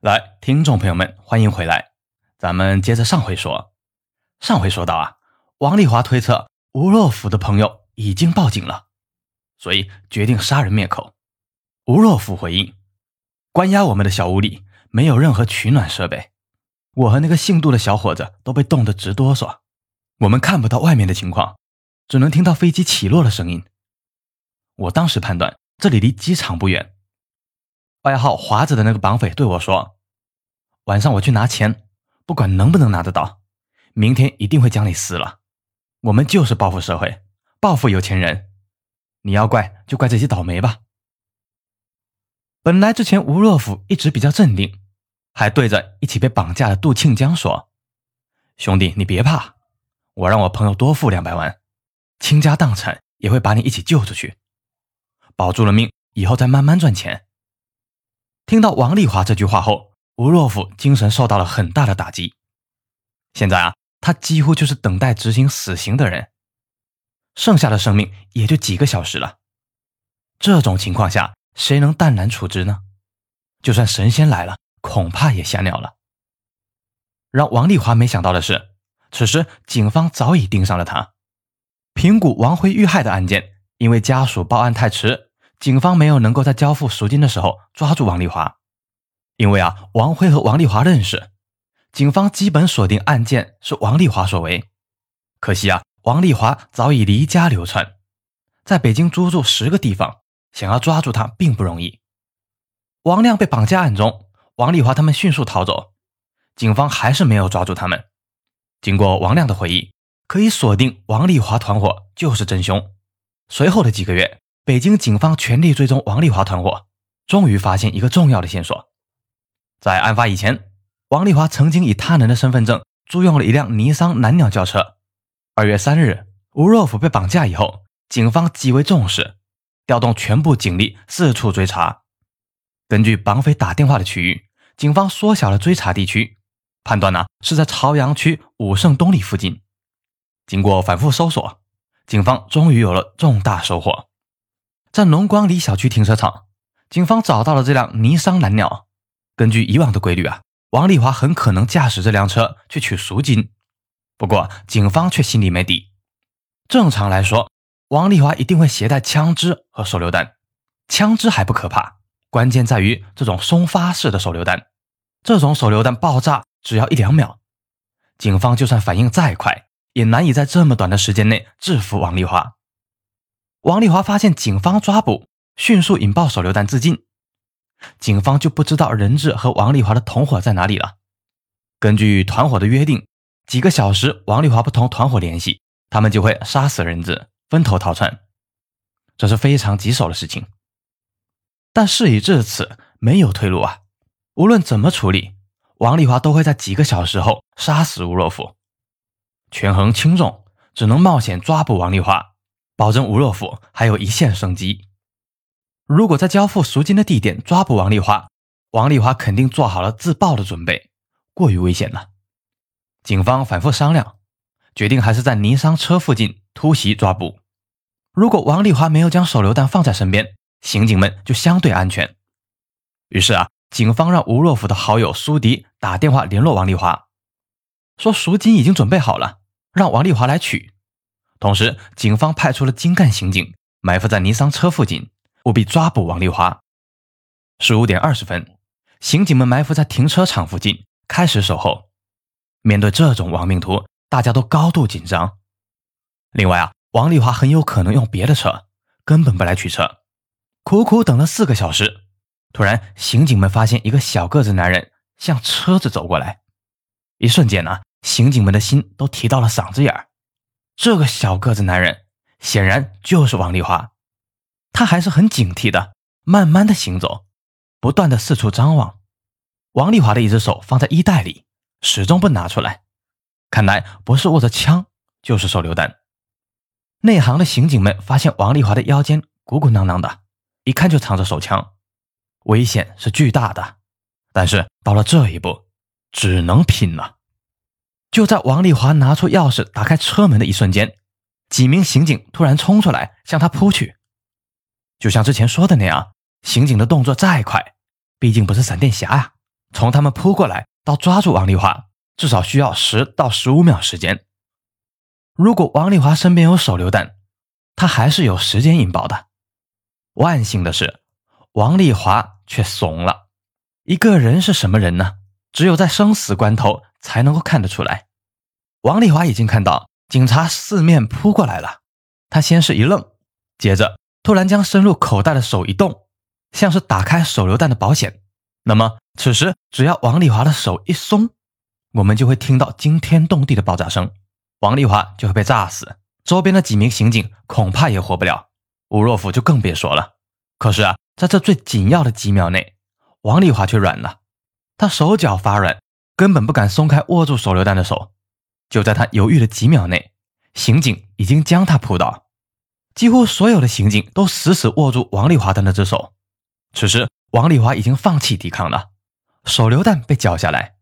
来，听众朋友们，欢迎回来。咱们接着上回说，上回说到啊，王丽华推测吴若甫的朋友已经报警了，所以决定杀人灭口。吴若甫回应：关押我们的小屋里没有任何取暖设备，我和那个姓杜的小伙子都被冻得直哆嗦，我们看不到外面的情况，只能听到飞机起落的声音。我当时判断这里离机场不远。外号华子的那个绑匪对我说：“晚上我去拿钱，不管能不能拿得到，明天一定会将你撕了。我们就是报复社会，报复有钱人。你要怪就怪这些倒霉吧。”本来之前吴若甫一直比较镇定，还对着一起被绑架的杜庆江说：“兄弟，你别怕，我让我朋友多付两百万，倾家荡产也会把你一起救出去，保住了命，以后再慢慢赚钱。”听到王丽华这句话后，吴若甫精神受到了很大的打击。现在啊，他几乎就是等待执行死刑的人，剩下的生命也就几个小时了。这种情况下，谁能淡然处之呢？就算神仙来了，恐怕也吓尿了。让王丽华没想到的是，此时警方早已盯上了他。平谷王辉遇害的案件，因为家属报案太迟。警方没有能够在交付赎金的时候抓住王丽华，因为啊，王辉和王丽华认识，警方基本锁定案件是王丽华所为。可惜啊，王丽华早已离家流窜，在北京租住十个地方，想要抓住他并不容易。王亮被绑架案中，王丽华他们迅速逃走，警方还是没有抓住他们。经过王亮的回忆，可以锁定王丽华团伙就是真凶。随后的几个月。北京警方全力追踪王丽华团伙，终于发现一个重要的线索。在案发以前，王丽华曾经以他人的身份证租用了一辆尼桑蓝鸟轿车。二月三日，吴若甫被绑架以后，警方极为重视，调动全部警力四处追查。根据绑匪打电话的区域，警方缩小了追查地区，判断呢是在朝阳区武胜东里附近。经过反复搜索，警方终于有了重大收获。在龙光里小区停车场，警方找到了这辆尼桑蓝鸟。根据以往的规律啊，王丽华很可能驾驶这辆车去取赎金。不过，警方却心里没底。正常来说，王丽华一定会携带枪支和手榴弹。枪支还不可怕，关键在于这种松发式的手榴弹。这种手榴弹爆炸只要一两秒，警方就算反应再快，也难以在这么短的时间内制服王丽华。王丽华发现警方抓捕，迅速引爆手榴弹自尽。警方就不知道人质和王丽华的同伙在哪里了。根据团伙的约定，几个小时王丽华不同团伙联系，他们就会杀死人质，分头逃窜。这是非常棘手的事情。但事已至此，没有退路啊！无论怎么处理，王丽华都会在几个小时后杀死吴若甫。权衡轻重，只能冒险抓捕王丽华。保证吴若甫还有一线生机。如果在交付赎金的地点抓捕王丽华，王丽华肯定做好了自爆的准备，过于危险了。警方反复商量，决定还是在尼桑车附近突袭抓捕。如果王丽华没有将手榴弹放在身边，刑警们就相对安全。于是啊，警方让吴若甫的好友苏迪打电话联络王丽华，说赎金已经准备好了，让王丽华来取。同时，警方派出了精干刑警埋伏在尼桑车附近，务必抓捕王丽华。十五点二十分，刑警们埋伏在停车场附近，开始守候。面对这种亡命徒，大家都高度紧张。另外啊，王丽华很有可能用别的车，根本不来取车。苦苦等了四个小时，突然，刑警们发现一个小个子男人向车子走过来。一瞬间呢，刑警们的心都提到了嗓子眼儿。这个小个子男人显然就是王丽华，他还是很警惕的，慢慢的行走，不断的四处张望。王丽华的一只手放在衣袋里，始终不拿出来，看来不是握着枪，就是手榴弹。内行的刑警们发现王丽华的腰间鼓鼓囊囊的，一看就藏着手枪，危险是巨大的。但是到了这一步，只能拼了。就在王丽华拿出钥匙打开车门的一瞬间，几名刑警突然冲出来向他扑去。就像之前说的那样，刑警的动作再快，毕竟不是闪电侠呀，从他们扑过来到抓住王丽华，至少需要十到十五秒时间。如果王丽华身边有手榴弹，他还是有时间引爆的。万幸的是，王丽华却怂了。一个人是什么人呢？只有在生死关头才能够看得出来。王丽华已经看到警察四面扑过来了，他先是一愣，接着突然将伸入口袋的手一动，像是打开手榴弹的保险。那么此时，只要王丽华的手一松，我们就会听到惊天动地的爆炸声，王丽华就会被炸死，周边的几名刑警恐怕也活不了，吴若甫就更别说了。可是啊，在这最紧要的几秒内，王丽华却软了，他手脚发软，根本不敢松开握住手榴弹的手。就在他犹豫的几秒内，刑警已经将他扑倒，几乎所有的刑警都死死握住王丽华的那只手。此时，王丽华已经放弃抵抗了，手榴弹被缴下来。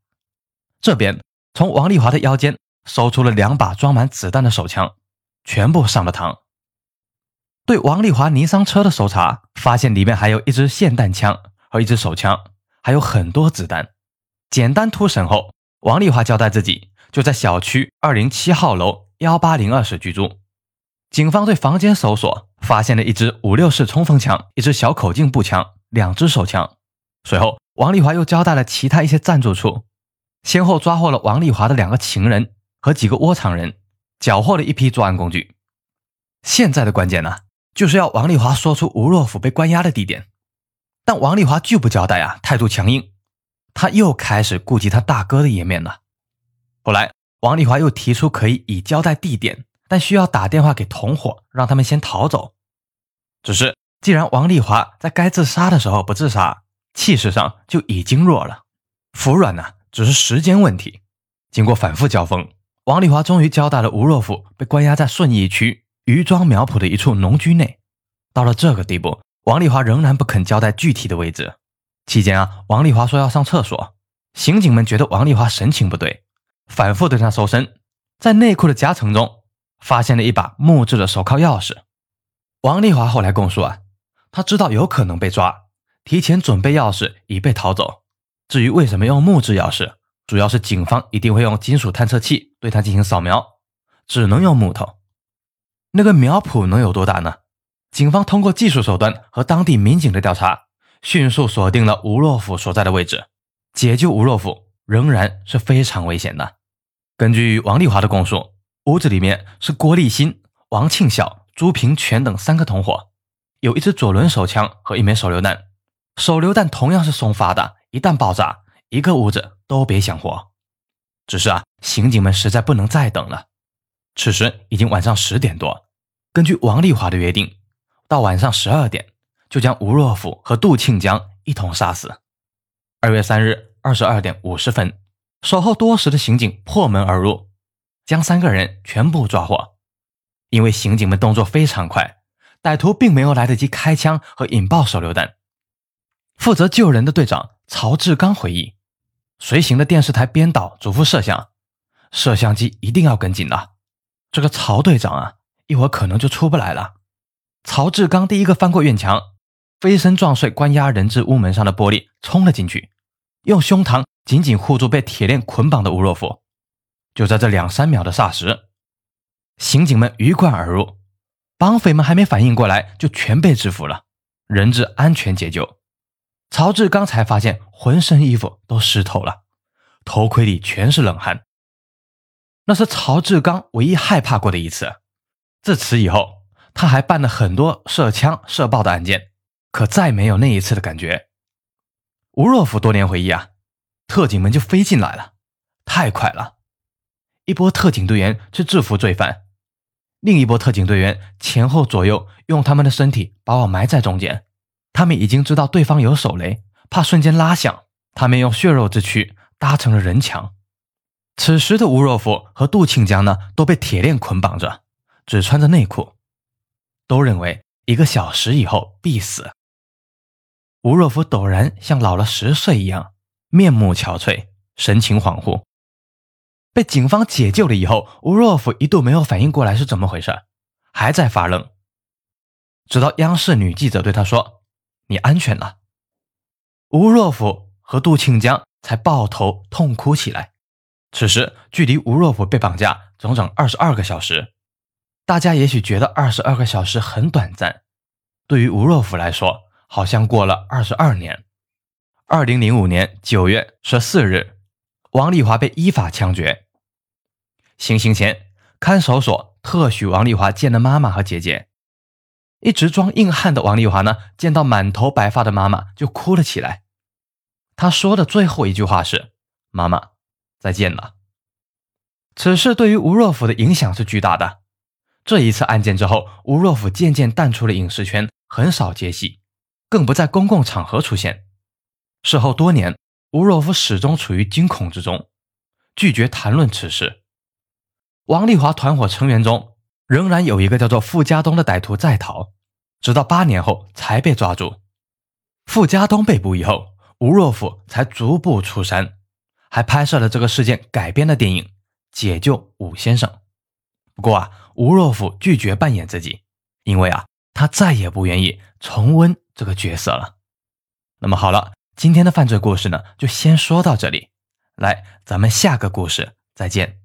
这边从王丽华的腰间搜出了两把装满子弹的手枪，全部上了膛。对王丽华尼桑车的搜查，发现里面还有一支霰弹枪和一支手枪，还有很多子弹。简单突审后，王丽华交代自己就在小区二零七号楼幺八零二室居住。警方对房间搜索，发现了一支五六式冲锋枪、一支小口径步枪、两支手枪。随后，王丽华又交代了其他一些暂住处，先后抓获了王丽华的两个情人和几个窝藏人，缴获了一批作案工具。现在的关键呢？就是要王丽华说出吴若甫被关押的地点，但王丽华拒不交代啊，态度强硬。他又开始顾及他大哥的颜面了。后来，王丽华又提出可以以交代地点，但需要打电话给同伙，让他们先逃走。只是，既然王丽华在该自杀的时候不自杀，气势上就已经弱了，服软呢只是时间问题。经过反复交锋，王丽华终于交代了吴若甫被关押在顺义区。余庄苗圃的一处农居内，到了这个地步，王丽华仍然不肯交代具体的位置。期间啊，王丽华说要上厕所，刑警们觉得王丽华神情不对，反复对她搜身，在内裤的夹层中发现了一把木质的手铐钥匙。王丽华后来供述啊，他知道有可能被抓，提前准备钥匙以备逃走。至于为什么用木质钥匙，主要是警方一定会用金属探测器对他进行扫描，只能用木头。那个苗圃能有多大呢？警方通过技术手段和当地民警的调查，迅速锁定了吴若甫所在的位置。解救吴若甫仍然是非常危险的。根据王丽华的供述，屋子里面是郭立新、王庆晓、朱平全等三个同伙，有一支左轮手枪和一枚手榴弹。手榴弹同样是松发的，一旦爆炸，一个屋子都别想活。只是啊，刑警们实在不能再等了。此时已经晚上十点多，根据王丽华的约定，到晚上十二点就将吴若甫和杜庆江一同杀死。二月三日二十二点五十分，守候多时的刑警破门而入，将三个人全部抓获。因为刑警们动作非常快，歹徒并没有来得及开枪和引爆手榴弹。负责救人的队长曹志刚回忆，随行的电视台编导嘱咐摄像，摄像机一定要跟紧了。这个曹队长啊，一会儿可能就出不来了。曹志刚第一个翻过院墙，飞身撞碎关押人质屋门上的玻璃，冲了进去，用胸膛紧紧护住被铁链捆绑的吴若甫。就在这两三秒的霎时，刑警们鱼贯而入，绑匪们还没反应过来，就全被制服了，人质安全解救。曹志刚才发现浑身衣服都湿透了，头盔里全是冷汗。那是曹志刚唯一害怕过的一次。自此以后，他还办了很多涉枪涉爆的案件，可再没有那一次的感觉。吴若甫多年回忆啊，特警们就飞进来了，太快了！一波特警队员去制服罪犯，另一波特警队员前后左右用他们的身体把我埋在中间。他们已经知道对方有手雷，怕瞬间拉响，他们用血肉之躯搭成了人墙。此时的吴若甫和杜庆江呢，都被铁链捆绑着，只穿着内裤，都认为一个小时以后必死。吴若甫陡然像老了十岁一样，面目憔悴，神情恍惚。被警方解救了以后，吴若甫一度没有反应过来是怎么回事，还在发愣。直到央视女记者对他说：“你安全了。”吴若甫和杜庆江才抱头痛哭起来。此时距离吴若甫被绑架整整二十二个小时，大家也许觉得二十二个小时很短暂，对于吴若甫来说，好像过了二十二年。二零零五年九月十四日，王丽华被依法枪决。行刑前，看守所特许王丽华见了妈妈和姐姐。一直装硬汉的王丽华呢，见到满头白发的妈妈就哭了起来。她说的最后一句话是：“妈妈，再见了。”此事对于吴若甫的影响是巨大的。这一次案件之后，吴若甫渐渐淡出了影视圈，很少接戏，更不在公共场合出现。事后多年，吴若甫始终处于惊恐之中，拒绝谈论此事。王丽华团伙成员中。仍然有一个叫做傅家东的歹徒在逃，直到八年后才被抓住。傅家东被捕以后，吴若甫才逐步出山，还拍摄了这个事件改编的电影《解救武先生》。不过啊，吴若甫拒绝扮演自己，因为啊，他再也不愿意重温这个角色了。那么好了，今天的犯罪故事呢，就先说到这里。来，咱们下个故事再见。